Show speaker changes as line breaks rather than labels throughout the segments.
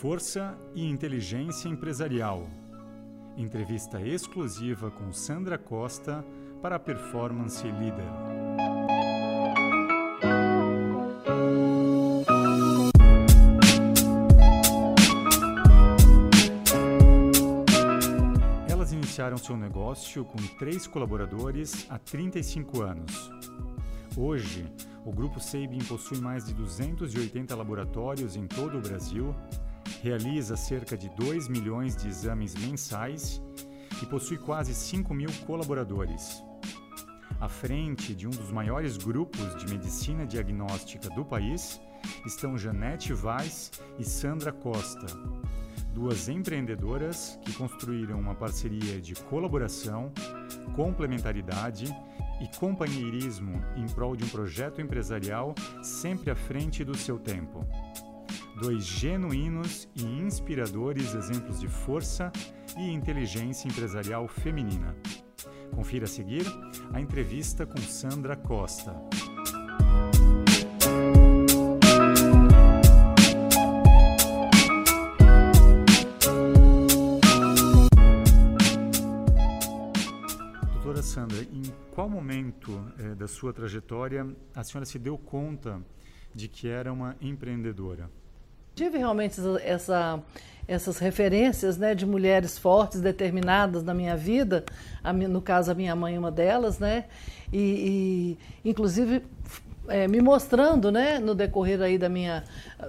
Força e inteligência empresarial. Entrevista exclusiva com Sandra Costa para a Performance Leader. Elas iniciaram seu negócio com três colaboradores há 35 anos. Hoje, o Grupo Sabin possui mais de 280 laboratórios em todo o Brasil realiza cerca de 2 milhões de exames mensais e possui quase 5 mil colaboradores. À frente de um dos maiores grupos de medicina diagnóstica do país estão Janete Vaz e Sandra Costa, duas empreendedoras que construíram uma parceria de colaboração, complementaridade e companheirismo em prol de um projeto empresarial sempre à frente do seu tempo dois genuínos e inspiradores exemplos de força e inteligência empresarial feminina. Confira a seguir a entrevista com Sandra Costa. Doutora Sandra, em qual momento eh, da sua trajetória a senhora se deu conta de que era uma empreendedora?
Tive realmente essa, essas referências né, de mulheres fortes, determinadas na minha vida, a, no caso a minha mãe uma delas, né, e, e inclusive é, me mostrando, né, no decorrer aí da minha,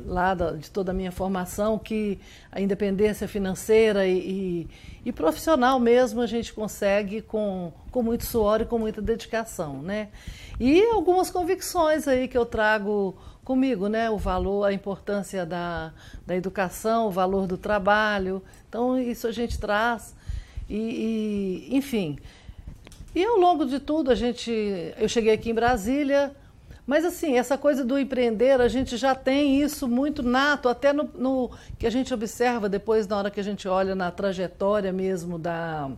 lá de toda a minha formação, que a independência financeira e, e, e, profissional mesmo a gente consegue com, com muito suor e com muita dedicação, né. E algumas convicções aí que eu trago comigo, né? O valor, a importância da, da educação, o valor do trabalho. Então, isso a gente traz. E, e, enfim. E ao longo de tudo, a gente. Eu cheguei aqui em Brasília, mas assim, essa coisa do empreender, a gente já tem isso muito nato, até no, no que a gente observa depois, na hora que a gente olha na trajetória mesmo da,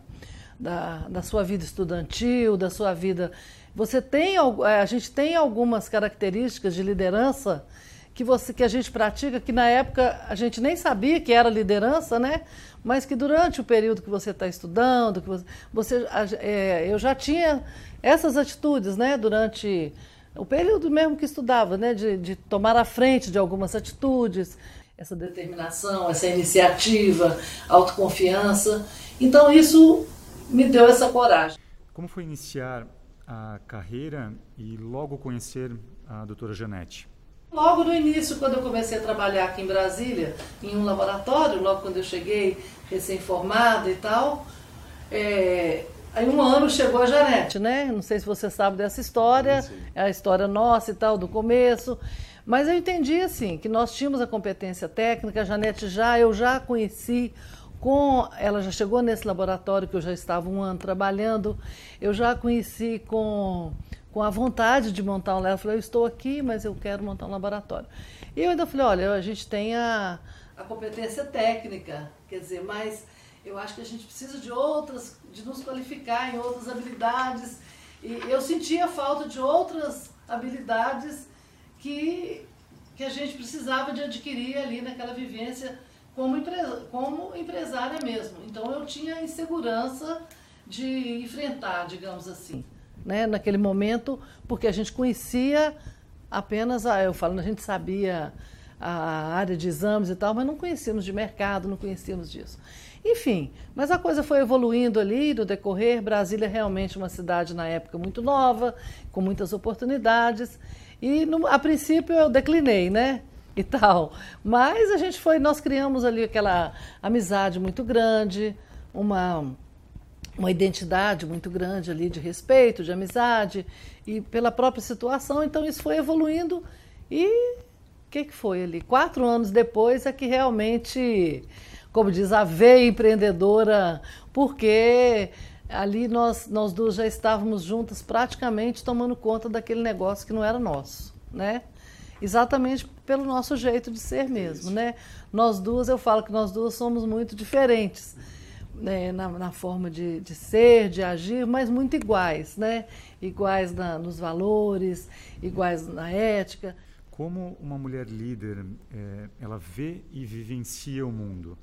da, da sua vida estudantil, da sua vida você tem, é, a gente tem algumas características de liderança que, você, que a gente pratica, que na época a gente nem sabia que era liderança, né? Mas que durante o período que você está estudando, que você, você é, eu já tinha essas atitudes, né? Durante o período mesmo que estudava, né? De, de tomar a frente de algumas atitudes, essa determinação, essa iniciativa, autoconfiança. Então isso me deu essa coragem.
Como foi iniciar a carreira e logo conhecer a doutora Janete?
Logo no início, quando eu comecei a trabalhar aqui em Brasília, em um laboratório, logo quando eu cheguei, recém-formada e tal, é, aí um ano chegou a Janete, né? Não sei se você sabe dessa história, é a história nossa e tal, do começo. Mas eu entendi assim, que nós tínhamos a competência técnica, a Janete já, eu já conheci com ela já chegou nesse laboratório que eu já estava um ano trabalhando, eu já conheci com, com a vontade de montar um laboratório. Ela falou, eu estou aqui, mas eu quero montar um laboratório. E eu ainda falei, olha, a gente tem a, a competência técnica, quer dizer, mas eu acho que a gente precisa de outras, de nos qualificar em outras habilidades. E eu sentia falta de outras habilidades que, que a gente precisava de adquirir ali naquela vivência como, empresa, como empresária mesmo. Então eu tinha insegurança de enfrentar, digamos assim, né, naquele momento, porque a gente conhecia apenas, a, eu falo, a gente sabia a área de exames e tal, mas não conhecíamos de mercado, não conhecíamos disso. Enfim, mas a coisa foi evoluindo ali no decorrer. Brasília é realmente uma cidade na época muito nova, com muitas oportunidades. E no, a princípio eu declinei, né? e tal. Mas a gente foi, nós criamos ali aquela amizade muito grande, uma uma identidade muito grande ali de respeito, de amizade e pela própria situação. Então isso foi evoluindo e o que, que foi ali? Quatro anos depois é que realmente, como diz, a veia empreendedora, porque ali nós, nós duas já estávamos juntas praticamente tomando conta daquele negócio que não era nosso, né? exatamente pelo nosso jeito de ser mesmo, né? Nós duas, eu falo que nós duas somos muito diferentes né? na, na, forma de, de, ser, de agir, mas muito iguais, né? Iguais na, nos valores, iguais na ética.
Como uma mulher líder é, ela vê e vivencia o mundo?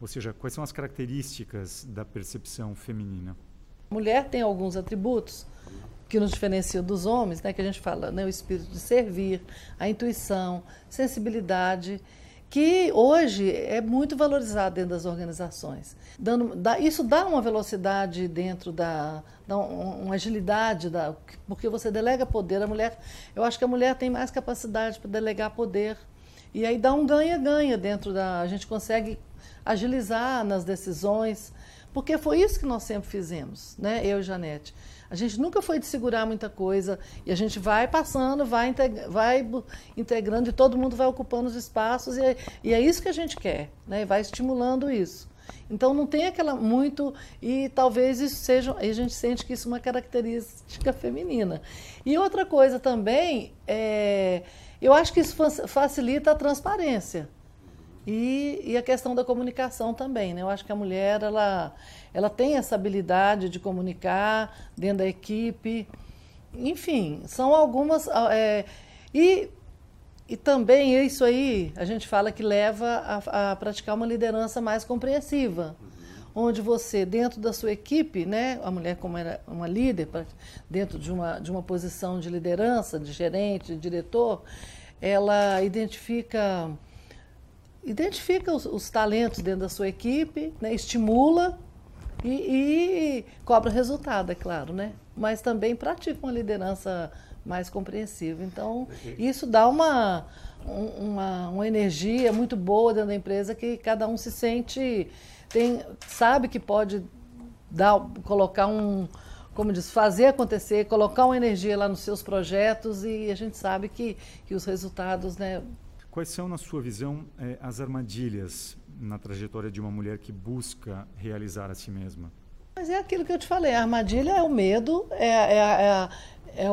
Ou seja, quais são as características da percepção feminina?
A mulher tem alguns atributos que nos diferenciam dos homens, né, que a gente fala, né, o espírito de servir, a intuição, sensibilidade, que hoje é muito valorizado dentro das organizações. Dando, dá, isso dá uma velocidade dentro da, dá uma agilidade, da, porque você delega poder. A mulher, eu acho que a mulher tem mais capacidade para delegar poder. E aí dá um ganha-ganha dentro da. A gente consegue agilizar nas decisões, porque foi isso que nós sempre fizemos, né? Eu e Janete. A gente nunca foi de segurar muita coisa e a gente vai passando, vai, vai integrando e todo mundo vai ocupando os espaços e é, e é isso que a gente quer, né? Vai estimulando isso. Então não tem aquela muito e talvez isso seja, a gente sente que isso é uma característica feminina. E outra coisa também é, eu acho que isso facilita a transparência. E, e, a questão da comunicação também, né? Eu acho que a mulher ela, ela tem essa habilidade de comunicar dentro da equipe. Enfim, são algumas. É, e, e também isso aí a gente fala que leva a, a praticar uma liderança mais compreensiva. Onde você, dentro da sua equipe, né, a mulher como era uma líder, dentro de uma, de uma posição de liderança, de gerente, de diretor, ela identifica identifica os, os, talentos dentro da sua equipe, né, estimula e, e, cobra resultado, é claro, né? Mas também pratica uma liderança mais compreensiva. Então, isso dá uma, uma, uma energia muito boa dentro da empresa que cada um se sente, tem, sabe que pode dar, colocar um, como diz, fazer acontecer, colocar uma energia lá nos seus projetos e a gente sabe que, que os resultados né,
Quais são, na sua visão, eh, as armadilhas na trajetória de uma mulher que busca realizar a si mesma?
Mas é aquilo que eu te falei, a armadilha é o medo, é, é, é, é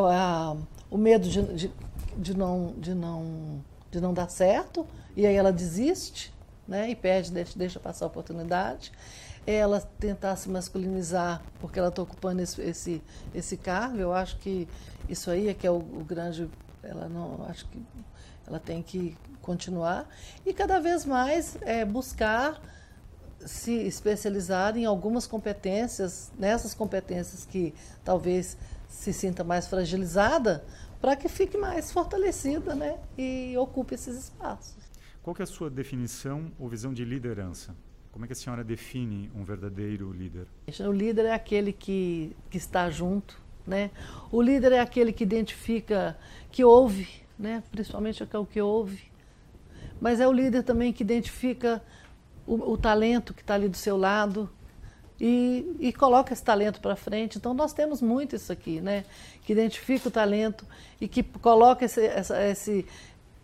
o medo de, de, de, não, de, não, de não dar certo, e aí ela desiste, né, e perde, deixa, deixa passar a oportunidade. Ela tentar se masculinizar porque ela está ocupando esse, esse, esse cargo, eu acho que isso aí é que é o, o grande. Ela não, acho que ela tem que continuar e cada vez mais é, buscar se especializar em algumas competências, nessas competências que talvez se sinta mais fragilizada, para que fique mais fortalecida né, e ocupe esses espaços.
Qual é a sua definição ou visão de liderança? Como é que a senhora define um verdadeiro líder?
O líder é aquele que, que está junto, né? O líder é aquele que identifica, que ouve, né? principalmente o que ouve. Mas é o líder também que identifica o, o talento que está ali do seu lado e, e coloca esse talento para frente. Então nós temos muito isso aqui, né? Que identifica o talento e que coloca esse, essa, esse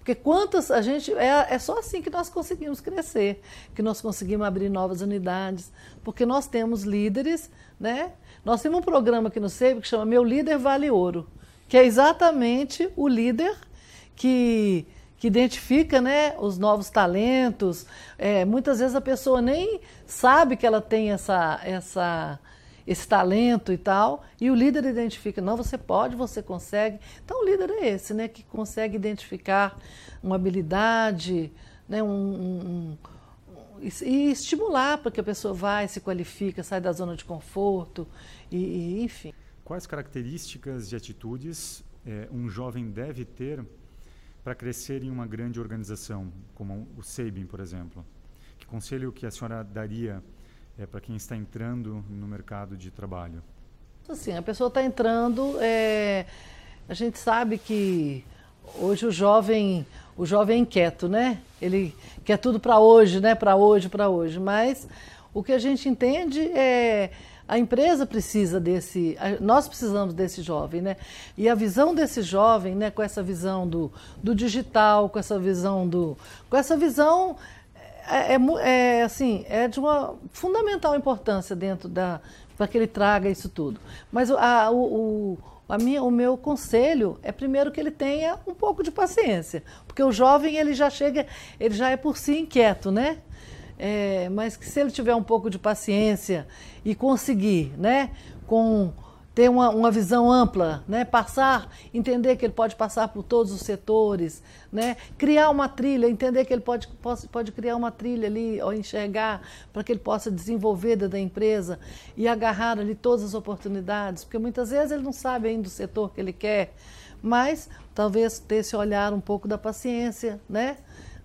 porque quantas a gente é, é só assim que nós conseguimos crescer, que nós conseguimos abrir novas unidades, porque nós temos líderes, né? Nós temos um programa aqui no SEIB que chama Meu Líder Vale Ouro, que é exatamente o líder que, que identifica né, os novos talentos. É, muitas vezes a pessoa nem sabe que ela tem essa, essa, esse talento e tal, e o líder identifica, não, você pode, você consegue. Então o líder é esse, né, que consegue identificar uma habilidade, né, um, um, um e estimular para que a pessoa vai, se qualifica, sai da zona de conforto, e, e enfim.
Quais características e atitudes é, um jovem deve ter para crescer em uma grande organização, como o SEIBIN, por exemplo? Que conselho que a senhora daria é, para quem está entrando no mercado de trabalho?
Assim, a pessoa está entrando, é, a gente sabe que hoje o jovem, o jovem é inquieto, né? Ele quer tudo para hoje, né? Para hoje, para hoje. Mas o que a gente entende é a empresa precisa desse, nós precisamos desse jovem, né? E a visão desse jovem, né, com essa visão do, do digital, com essa visão do, com essa visão é, é, é assim, é de uma fundamental importância dentro da para que ele traga isso tudo. Mas a, o, o a minha, o meu conselho é primeiro que ele tenha um pouco de paciência, porque o jovem ele já chega, ele já é por si inquieto, né? É, mas que se ele tiver um pouco de paciência e conseguir, né, com ter uma, uma visão ampla, né? passar, entender que ele pode passar por todos os setores, né? criar uma trilha, entender que ele pode, pode, pode criar uma trilha ali, ou enxergar, para que ele possa desenvolver da empresa e agarrar ali todas as oportunidades, porque muitas vezes ele não sabe ainda do setor que ele quer, mas talvez ter esse olhar um pouco da paciência, né?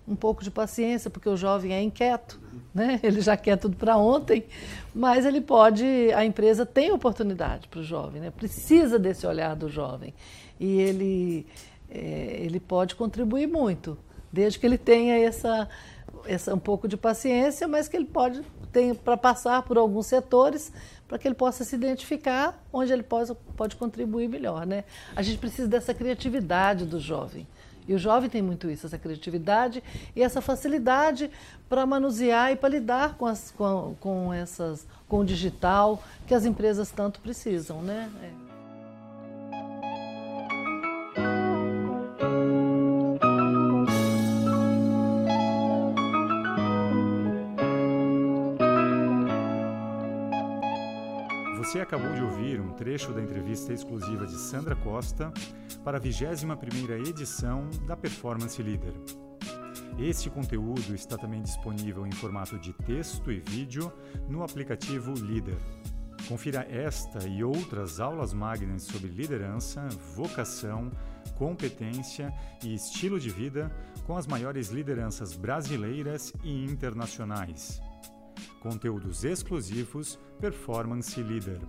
Um pouco de paciência, porque o jovem é inquieto, né? ele já quer tudo para ontem, mas ele pode, a empresa tem oportunidade para o jovem, né? precisa desse olhar do jovem. E ele, é, ele pode contribuir muito, desde que ele tenha essa, essa um pouco de paciência, mas que ele pode ter para passar por alguns setores para que ele possa se identificar onde ele pode, pode contribuir melhor. Né? A gente precisa dessa criatividade do jovem. E o jovem tem muito isso, essa criatividade e essa facilidade para manusear e para lidar com, as, com, com, essas, com o digital que as empresas tanto precisam, né? É.
Você acabou de ouvir um trecho da entrevista exclusiva de Sandra Costa para a 21ª edição da Performance Leader. Este conteúdo está também disponível em formato de texto e vídeo no aplicativo Leader. Confira esta e outras aulas magnas sobre liderança, vocação, competência e estilo de vida com as maiores lideranças brasileiras e internacionais. Conteúdos exclusivos Performance Leader.